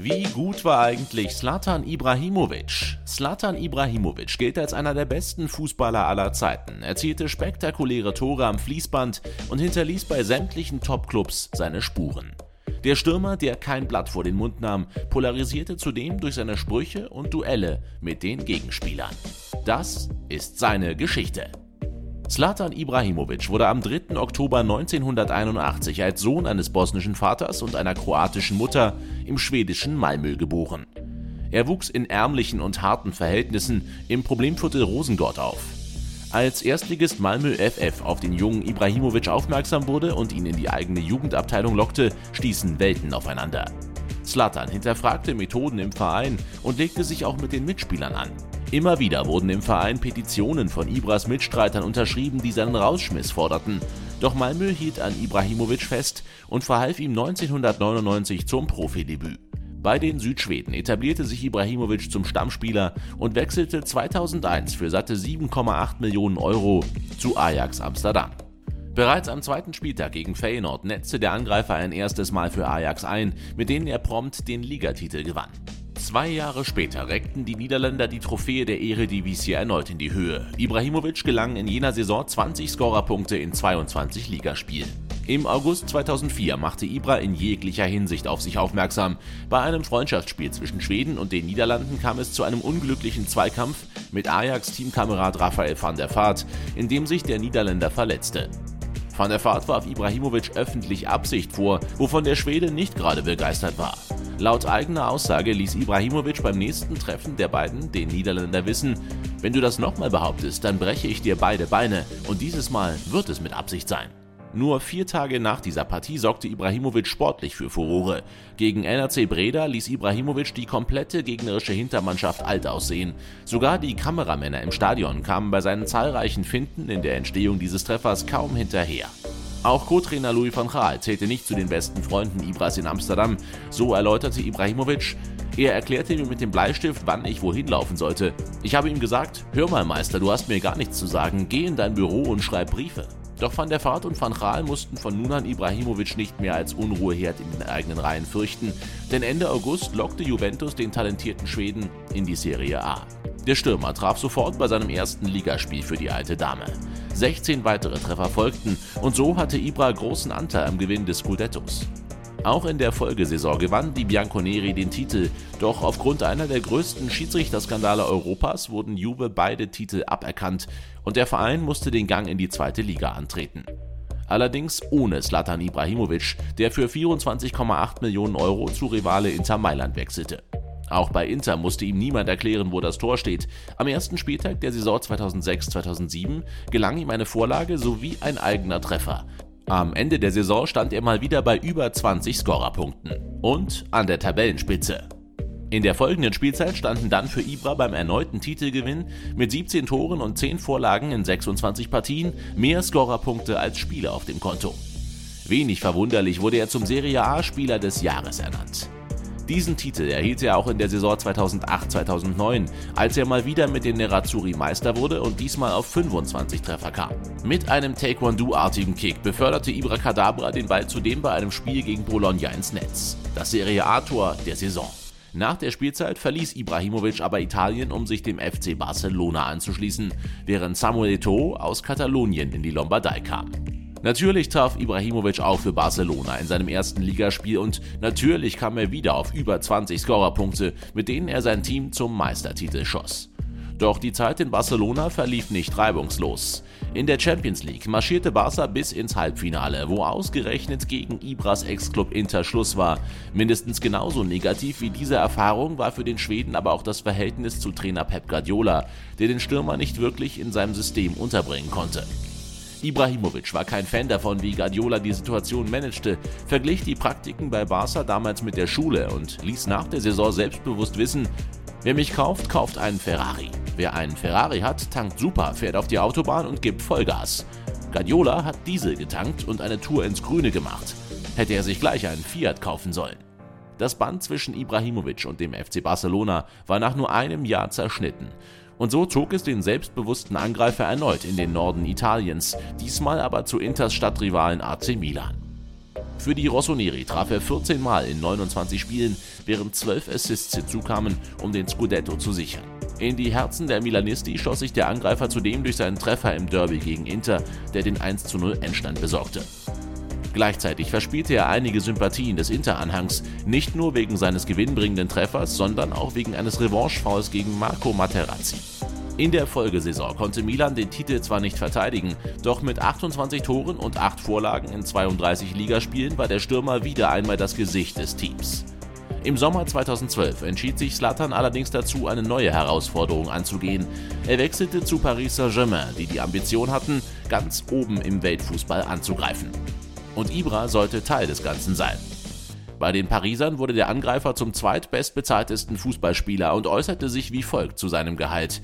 Wie gut war eigentlich Slatan Ibrahimovic? Slatan Ibrahimovic gilt als einer der besten Fußballer aller Zeiten, erzielte spektakuläre Tore am Fließband und hinterließ bei sämtlichen Topclubs seine Spuren. Der Stürmer, der kein Blatt vor den Mund nahm, polarisierte zudem durch seine Sprüche und Duelle mit den Gegenspielern. Das ist seine Geschichte. Zlatan Ibrahimovic wurde am 3. Oktober 1981 als Sohn eines bosnischen Vaters und einer kroatischen Mutter im schwedischen Malmö geboren. Er wuchs in ärmlichen und harten Verhältnissen im Problemviertel Rosengott auf. Als Erstligist Malmö FF auf den jungen Ibrahimovic aufmerksam wurde und ihn in die eigene Jugendabteilung lockte, stießen Welten aufeinander. Zlatan hinterfragte Methoden im Verein und legte sich auch mit den Mitspielern an. Immer wieder wurden im Verein Petitionen von Ibras Mitstreitern unterschrieben, die seinen Rausschmiss forderten. Doch Malmö hielt an Ibrahimovic fest und verhalf ihm 1999 zum Profidebüt. Bei den Südschweden etablierte sich Ibrahimovic zum Stammspieler und wechselte 2001 für satte 7,8 Millionen Euro zu Ajax Amsterdam. Bereits am zweiten Spieltag gegen Feyenoord netzte der Angreifer ein erstes Mal für Ajax ein, mit denen er prompt den Ligatitel gewann. Zwei Jahre später reckten die Niederländer die Trophäe der Eredivisie erneut in die Höhe. Ibrahimovic gelang in jener Saison 20 Scorerpunkte in 22 Ligaspielen. Im August 2004 machte Ibra in jeglicher Hinsicht auf sich aufmerksam. Bei einem Freundschaftsspiel zwischen Schweden und den Niederlanden kam es zu einem unglücklichen Zweikampf mit Ajax-Teamkamerad Raphael van der Vaart, in dem sich der Niederländer verletzte. Van der Vaart warf Ibrahimovic öffentlich Absicht vor, wovon der Schwede nicht gerade begeistert war. Laut eigener Aussage ließ Ibrahimovic beim nächsten Treffen der beiden den Niederländer wissen, wenn du das nochmal behauptest, dann breche ich dir beide Beine und dieses Mal wird es mit Absicht sein. Nur vier Tage nach dieser Partie sorgte Ibrahimovic sportlich für Furore. Gegen NRC Breda ließ Ibrahimovic die komplette gegnerische Hintermannschaft alt aussehen. Sogar die Kameramänner im Stadion kamen bei seinen zahlreichen Finden in der Entstehung dieses Treffers kaum hinterher. Auch Co-Trainer Louis van Gaal zählte nicht zu den besten Freunden Ibras in Amsterdam. So erläuterte Ibrahimovic, er erklärte mir mit dem Bleistift, wann ich wohin laufen sollte. Ich habe ihm gesagt, hör mal Meister, du hast mir gar nichts zu sagen, geh in dein Büro und schreib Briefe. Doch Van der Vaart und Van Gaal mussten von nun an Ibrahimovic nicht mehr als Unruheherd in den eigenen Reihen fürchten, denn Ende August lockte Juventus den talentierten Schweden in die Serie A. Der Stürmer traf sofort bei seinem ersten Ligaspiel für die alte Dame. 16 weitere Treffer folgten und so hatte Ibra großen Anteil am Gewinn des Scudettos. Auch in der Folgesaison gewann die Bianconeri den Titel, doch aufgrund einer der größten Schiedsrichterskandale Europas wurden Juve beide Titel aberkannt und der Verein musste den Gang in die zweite Liga antreten. Allerdings ohne Slatan Ibrahimovic, der für 24,8 Millionen Euro zu Rivale Inter Mailand wechselte. Auch bei Inter musste ihm niemand erklären, wo das Tor steht. Am ersten Spieltag der Saison 2006-2007 gelang ihm eine Vorlage sowie ein eigener Treffer. Am Ende der Saison stand er mal wieder bei über 20 Scorerpunkten und an der Tabellenspitze. In der folgenden Spielzeit standen dann für Ibra beim erneuten Titelgewinn mit 17 Toren und 10 Vorlagen in 26 Partien mehr Scorerpunkte als Spieler auf dem Konto. Wenig verwunderlich wurde er zum Serie A-Spieler des Jahres ernannt. Diesen Titel erhielt er auch in der Saison 2008-2009, als er mal wieder mit den Nerazzurri Meister wurde und diesmal auf 25 Treffer kam. Mit einem Taekwondo-artigen Kick beförderte Ibra Cadabra den Ball zudem bei einem Spiel gegen Bologna ins Netz. Das Serie A-Tor der Saison. Nach der Spielzeit verließ Ibrahimovic aber Italien, um sich dem FC Barcelona anzuschließen, während Samuel Eto'o aus Katalonien in die Lombardei kam. Natürlich traf Ibrahimovic auch für Barcelona in seinem ersten Ligaspiel und natürlich kam er wieder auf über 20 Scorerpunkte, mit denen er sein Team zum Meistertitel schoss. Doch die Zeit in Barcelona verlief nicht reibungslos. In der Champions League marschierte Barca bis ins Halbfinale, wo ausgerechnet gegen Ibras Ex-Club Inter Schluss war. Mindestens genauso negativ wie diese Erfahrung war für den Schweden aber auch das Verhältnis zu Trainer Pep Guardiola, der den Stürmer nicht wirklich in seinem System unterbringen konnte. Ibrahimovic war kein Fan davon, wie Guardiola die Situation managte, verglich die Praktiken bei Barca damals mit der Schule und ließ nach der Saison selbstbewusst wissen, wer mich kauft, kauft einen Ferrari. Wer einen Ferrari hat, tankt super, fährt auf die Autobahn und gibt Vollgas. Guardiola hat Diesel getankt und eine Tour ins Grüne gemacht. Hätte er sich gleich einen Fiat kaufen sollen. Das Band zwischen Ibrahimovic und dem FC Barcelona war nach nur einem Jahr zerschnitten und so zog es den selbstbewussten Angreifer erneut in den Norden Italiens, diesmal aber zu Inters Stadtrivalen AC Milan. Für die Rossoneri traf er 14 Mal in 29 Spielen, während 12 Assists hinzukamen, um den Scudetto zu sichern. In die Herzen der Milanisti schoss sich der Angreifer zudem durch seinen Treffer im Derby gegen Inter, der den 1:0 Endstand besorgte. Gleichzeitig verspielte er einige Sympathien des Inter-Anhangs, nicht nur wegen seines gewinnbringenden Treffers, sondern auch wegen eines Revanche-Fouls gegen Marco Materazzi. In der Folgesaison konnte Milan den Titel zwar nicht verteidigen, doch mit 28 Toren und 8 Vorlagen in 32 Ligaspielen war der Stürmer wieder einmal das Gesicht des Teams. Im Sommer 2012 entschied sich Slatan allerdings dazu, eine neue Herausforderung anzugehen. Er wechselte zu Paris Saint-Germain, die die Ambition hatten, ganz oben im Weltfußball anzugreifen. Und Ibra sollte Teil des Ganzen sein. Bei den Parisern wurde der Angreifer zum zweitbestbezahltesten Fußballspieler und äußerte sich wie folgt zu seinem Gehalt.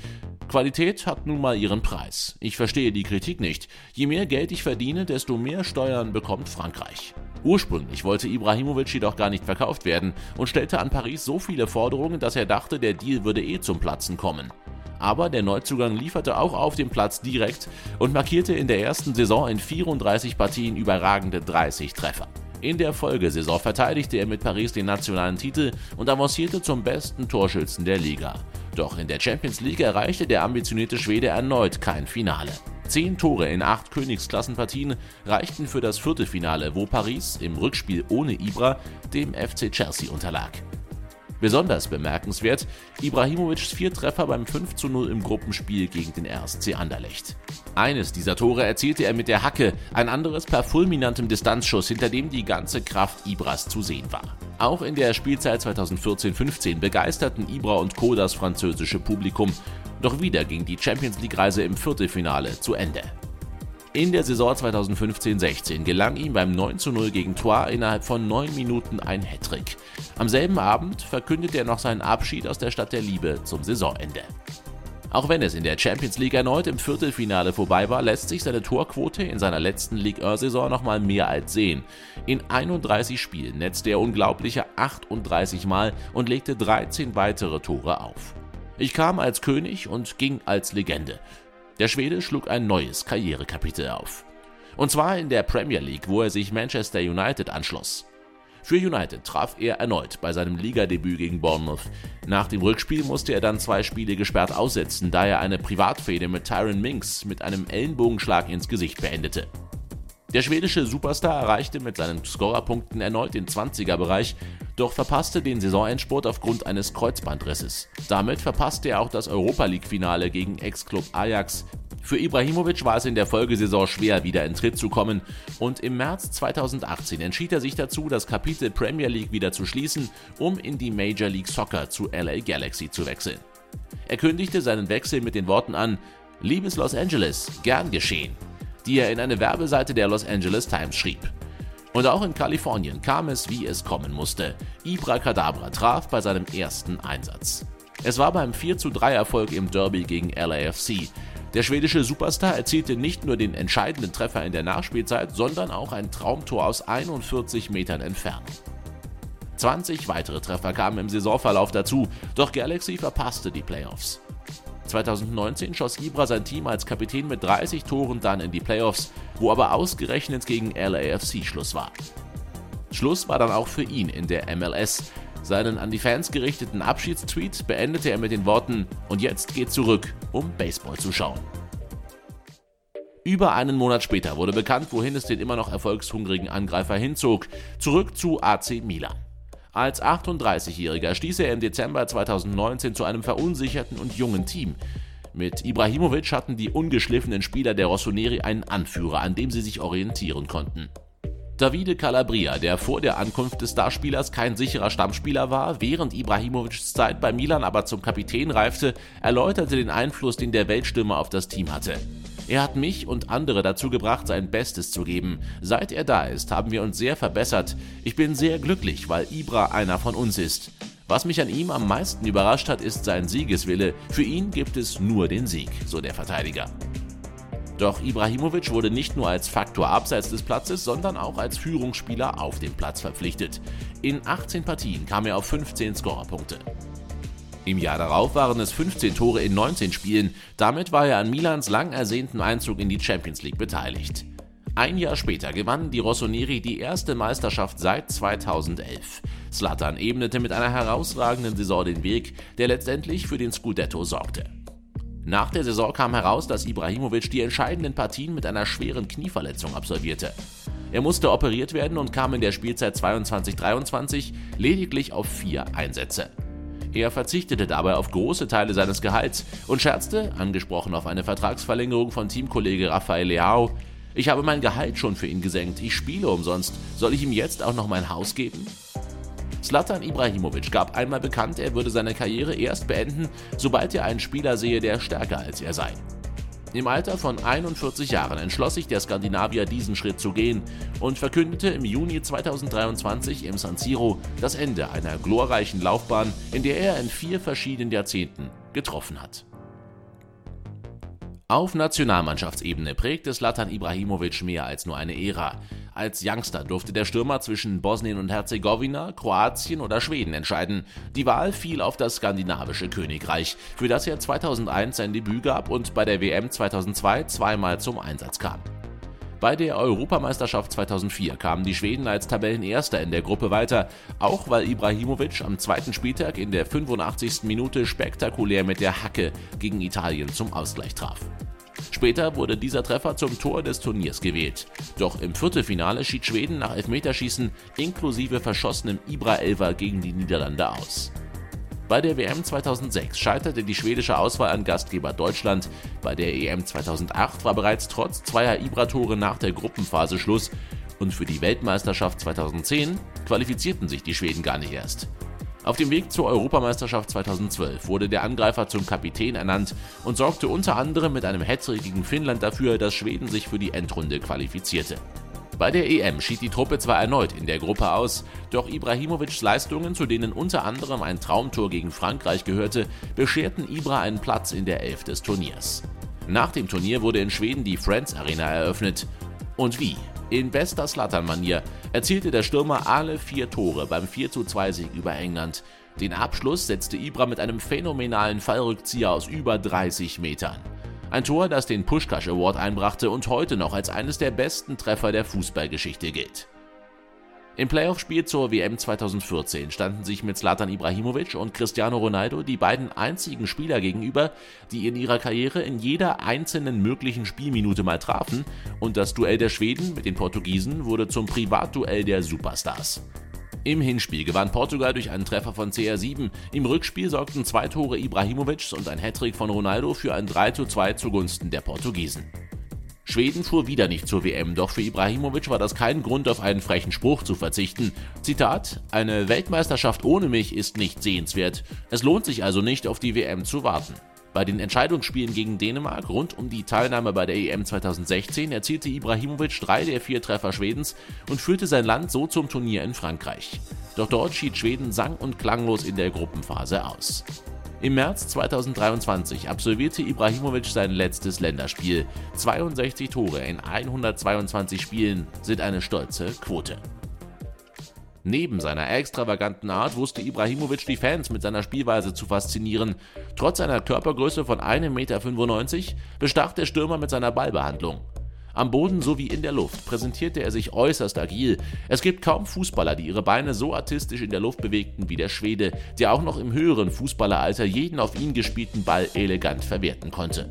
Qualität hat nun mal ihren Preis. Ich verstehe die Kritik nicht. Je mehr Geld ich verdiene, desto mehr Steuern bekommt Frankreich. Ursprünglich wollte Ibrahimovic jedoch gar nicht verkauft werden und stellte an Paris so viele Forderungen, dass er dachte, der Deal würde eh zum Platzen kommen. Aber der Neuzugang lieferte auch auf dem Platz direkt und markierte in der ersten Saison in 34 Partien überragende 30 Treffer. In der Folgesaison verteidigte er mit Paris den nationalen Titel und avancierte zum besten Torschützen der Liga. Doch in der Champions League erreichte der ambitionierte Schwede erneut kein Finale. Zehn Tore in acht Königsklassenpartien reichten für das Viertelfinale, wo Paris im Rückspiel ohne Ibra dem FC Chelsea unterlag. Besonders bemerkenswert Ibrahimovics vier Treffer beim 5:0 im Gruppenspiel gegen den RSC Anderlecht. Eines dieser Tore erzielte er mit der Hacke, ein anderes per fulminantem Distanzschuss, hinter dem die ganze Kraft Ibras zu sehen war. Auch in der Spielzeit 2014-15 begeisterten Ibra und Co. das französische Publikum, doch wieder ging die Champions League-Reise im Viertelfinale zu Ende. In der Saison 2015-16 gelang ihm beim 9:0 gegen Troyes innerhalb von 9 Minuten ein Hattrick. Am selben Abend verkündete er noch seinen Abschied aus der Stadt der Liebe zum Saisonende. Auch wenn es in der Champions League erneut im Viertelfinale vorbei war, lässt sich seine Torquote in seiner letzten Ligue 1-Saison nochmal mehr als sehen. In 31 Spielen netzte er unglaubliche 38 Mal und legte 13 weitere Tore auf. Ich kam als König und ging als Legende. Der Schwede schlug ein neues Karrierekapitel auf. Und zwar in der Premier League, wo er sich Manchester United anschloss. Für United traf er erneut bei seinem Ligadebüt gegen Bournemouth. Nach dem Rückspiel musste er dann zwei Spiele gesperrt aussetzen, da er eine Privatfehde mit Tyron Minks mit einem Ellenbogenschlag ins Gesicht beendete. Der schwedische Superstar erreichte mit seinen Scorerpunkten erneut den 20er-Bereich, doch verpasste den Saisonendspurt aufgrund eines Kreuzbandrisses. Damit verpasste er auch das Europa League-Finale gegen Ex-Club Ajax. Für Ibrahimovic war es in der Folgesaison schwer, wieder in Tritt zu kommen und im März 2018 entschied er sich dazu, das Kapitel Premier League wieder zu schließen, um in die Major League Soccer zu LA Galaxy zu wechseln. Er kündigte seinen Wechsel mit den Worten an: Liebes Los Angeles, gern geschehen die er in eine Werbeseite der Los Angeles Times schrieb. Und auch in Kalifornien kam es, wie es kommen musste. Ibra Kadabra traf bei seinem ersten Einsatz. Es war beim 4:3 Erfolg im Derby gegen LAFC. Der schwedische Superstar erzielte nicht nur den entscheidenden Treffer in der Nachspielzeit, sondern auch ein Traumtor aus 41 Metern Entfernung. 20 weitere Treffer kamen im Saisonverlauf dazu, doch Galaxy verpasste die Playoffs. 2019 schoss Ibra sein Team als Kapitän mit 30 Toren dann in die Playoffs, wo aber ausgerechnet gegen LAFC Schluss war. Schluss war dann auch für ihn in der MLS. Seinen an die Fans gerichteten Abschiedstweet beendete er mit den Worten: Und jetzt geht zurück, um Baseball zu schauen. Über einen Monat später wurde bekannt, wohin es den immer noch erfolgshungrigen Angreifer hinzog: zurück zu AC Milan. Als 38-Jähriger stieß er im Dezember 2019 zu einem verunsicherten und jungen Team. Mit Ibrahimovic hatten die ungeschliffenen Spieler der Rossoneri einen Anführer, an dem sie sich orientieren konnten. Davide Calabria, der vor der Ankunft des Starspielers kein sicherer Stammspieler war, während Ibrahimovics Zeit bei Milan aber zum Kapitän reifte, erläuterte den Einfluss, den der Weltstürmer auf das Team hatte. Er hat mich und andere dazu gebracht, sein Bestes zu geben. Seit er da ist, haben wir uns sehr verbessert. Ich bin sehr glücklich, weil Ibra einer von uns ist. Was mich an ihm am meisten überrascht hat, ist sein Siegeswille. Für ihn gibt es nur den Sieg, so der Verteidiger. Doch Ibrahimovic wurde nicht nur als Faktor abseits des Platzes, sondern auch als Führungsspieler auf dem Platz verpflichtet. In 18 Partien kam er auf 15 Scorerpunkte. Im Jahr darauf waren es 15 Tore in 19 Spielen, damit war er an Milans lang ersehnten Einzug in die Champions League beteiligt. Ein Jahr später gewannen die Rossoneri die erste Meisterschaft seit 2011. Slatan ebnete mit einer herausragenden Saison den Weg, der letztendlich für den Scudetto sorgte. Nach der Saison kam heraus, dass Ibrahimovic die entscheidenden Partien mit einer schweren Knieverletzung absolvierte. Er musste operiert werden und kam in der Spielzeit 22-23 lediglich auf vier Einsätze. Er verzichtete dabei auf große Teile seines Gehalts und scherzte, angesprochen auf eine Vertragsverlängerung von Teamkollege Rafael Leao, ich habe mein Gehalt schon für ihn gesenkt, ich spiele umsonst, soll ich ihm jetzt auch noch mein Haus geben? Slatan Ibrahimovic gab einmal bekannt, er würde seine Karriere erst beenden, sobald er einen Spieler sehe, der stärker als er sei. Im Alter von 41 Jahren entschloss sich der Skandinavier diesen Schritt zu gehen und verkündete im Juni 2023 im San Siro das Ende einer glorreichen Laufbahn, in der er in vier verschiedenen Jahrzehnten getroffen hat. Auf Nationalmannschaftsebene prägte Slatan Ibrahimovic mehr als nur eine Ära. Als Youngster durfte der Stürmer zwischen Bosnien und Herzegowina, Kroatien oder Schweden entscheiden. Die Wahl fiel auf das skandinavische Königreich, für das er 2001 sein Debüt gab und bei der WM 2002 zweimal zum Einsatz kam. Bei der Europameisterschaft 2004 kamen die Schweden als Tabellenerster in der Gruppe weiter, auch weil Ibrahimovic am zweiten Spieltag in der 85. Minute spektakulär mit der Hacke gegen Italien zum Ausgleich traf. Später wurde dieser Treffer zum Tor des Turniers gewählt. Doch im Viertelfinale schied Schweden nach Elfmeterschießen inklusive verschossenem Ibra-Elfer gegen die Niederlande aus. Bei der WM 2006 scheiterte die schwedische Auswahl an Gastgeber Deutschland. Bei der EM 2008 war bereits trotz zweier Ibra-Tore nach der Gruppenphase Schluss. Und für die Weltmeisterschaft 2010 qualifizierten sich die Schweden gar nicht erst. Auf dem Weg zur Europameisterschaft 2012 wurde der Angreifer zum Kapitän ernannt und sorgte unter anderem mit einem Hattrick gegen Finnland dafür, dass Schweden sich für die Endrunde qualifizierte. Bei der EM schied die Truppe zwar erneut in der Gruppe aus, doch Ibrahimovics Leistungen, zu denen unter anderem ein Traumtor gegen Frankreich gehörte, bescherten Ibra einen Platz in der Elf des Turniers. Nach dem Turnier wurde in Schweden die Friends Arena eröffnet. Und wie? In bester Slattern-Manier erzielte der Stürmer alle vier Tore beim 4:2-Sieg über England. Den Abschluss setzte Ibra mit einem phänomenalen Fallrückzieher aus über 30 Metern. Ein Tor, das den Pushkash Award einbrachte und heute noch als eines der besten Treffer der Fußballgeschichte gilt. Im Playoff-Spiel zur WM 2014 standen sich mit Zlatan Ibrahimovic und Cristiano Ronaldo die beiden einzigen Spieler gegenüber, die in ihrer Karriere in jeder einzelnen möglichen Spielminute mal trafen, und das Duell der Schweden mit den Portugiesen wurde zum Privatduell der Superstars. Im Hinspiel gewann Portugal durch einen Treffer von CR7. Im Rückspiel sorgten zwei Tore Ibrahimovics und ein Hattrick von Ronaldo für ein 3:2 zugunsten der Portugiesen. Schweden fuhr wieder nicht zur WM, doch für Ibrahimovic war das kein Grund, auf einen frechen Spruch zu verzichten. Zitat: Eine Weltmeisterschaft ohne mich ist nicht sehenswert. Es lohnt sich also nicht, auf die WM zu warten. Bei den Entscheidungsspielen gegen Dänemark rund um die Teilnahme bei der EM 2016 erzielte Ibrahimovic drei der vier Treffer Schwedens und führte sein Land so zum Turnier in Frankreich. Doch dort schied Schweden sang- und klanglos in der Gruppenphase aus. Im März 2023 absolvierte Ibrahimovic sein letztes Länderspiel. 62 Tore in 122 Spielen sind eine stolze Quote. Neben seiner extravaganten Art wusste Ibrahimovic die Fans mit seiner Spielweise zu faszinieren. Trotz seiner Körpergröße von 1,95 Meter bestach der Stürmer mit seiner Ballbehandlung. Am Boden sowie in der Luft präsentierte er sich äußerst agil. Es gibt kaum Fußballer, die ihre Beine so artistisch in der Luft bewegten wie der Schwede, der auch noch im höheren Fußballeralter jeden auf ihn gespielten Ball elegant verwerten konnte.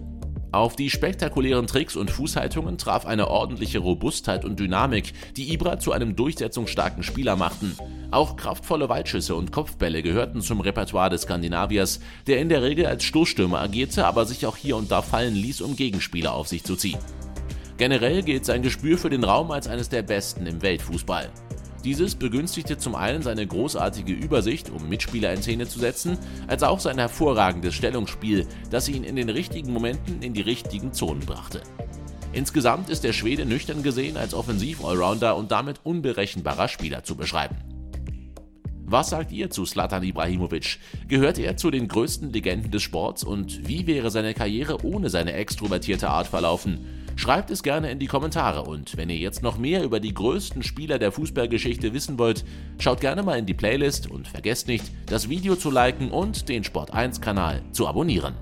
Auf die spektakulären Tricks und Fußhaltungen traf eine ordentliche Robustheit und Dynamik, die Ibra zu einem durchsetzungsstarken Spieler machten. Auch kraftvolle Weitschüsse und Kopfbälle gehörten zum Repertoire des Skandinaviers, der in der Regel als Stoßstürmer agierte, aber sich auch hier und da fallen ließ, um Gegenspieler auf sich zu ziehen. Generell gilt sein Gespür für den Raum als eines der besten im Weltfußball. Dieses begünstigte zum einen seine großartige Übersicht, um Mitspieler in Szene zu setzen, als auch sein hervorragendes Stellungsspiel, das ihn in den richtigen Momenten in die richtigen Zonen brachte. Insgesamt ist der Schwede nüchtern gesehen als Offensiv-Allrounder und damit unberechenbarer Spieler zu beschreiben. Was sagt ihr zu Slatan Ibrahimovic? Gehört er zu den größten Legenden des Sports und wie wäre seine Karriere ohne seine extrovertierte Art verlaufen? Schreibt es gerne in die Kommentare und wenn ihr jetzt noch mehr über die größten Spieler der Fußballgeschichte wissen wollt, schaut gerne mal in die Playlist und vergesst nicht, das Video zu liken und den Sport1 Kanal zu abonnieren.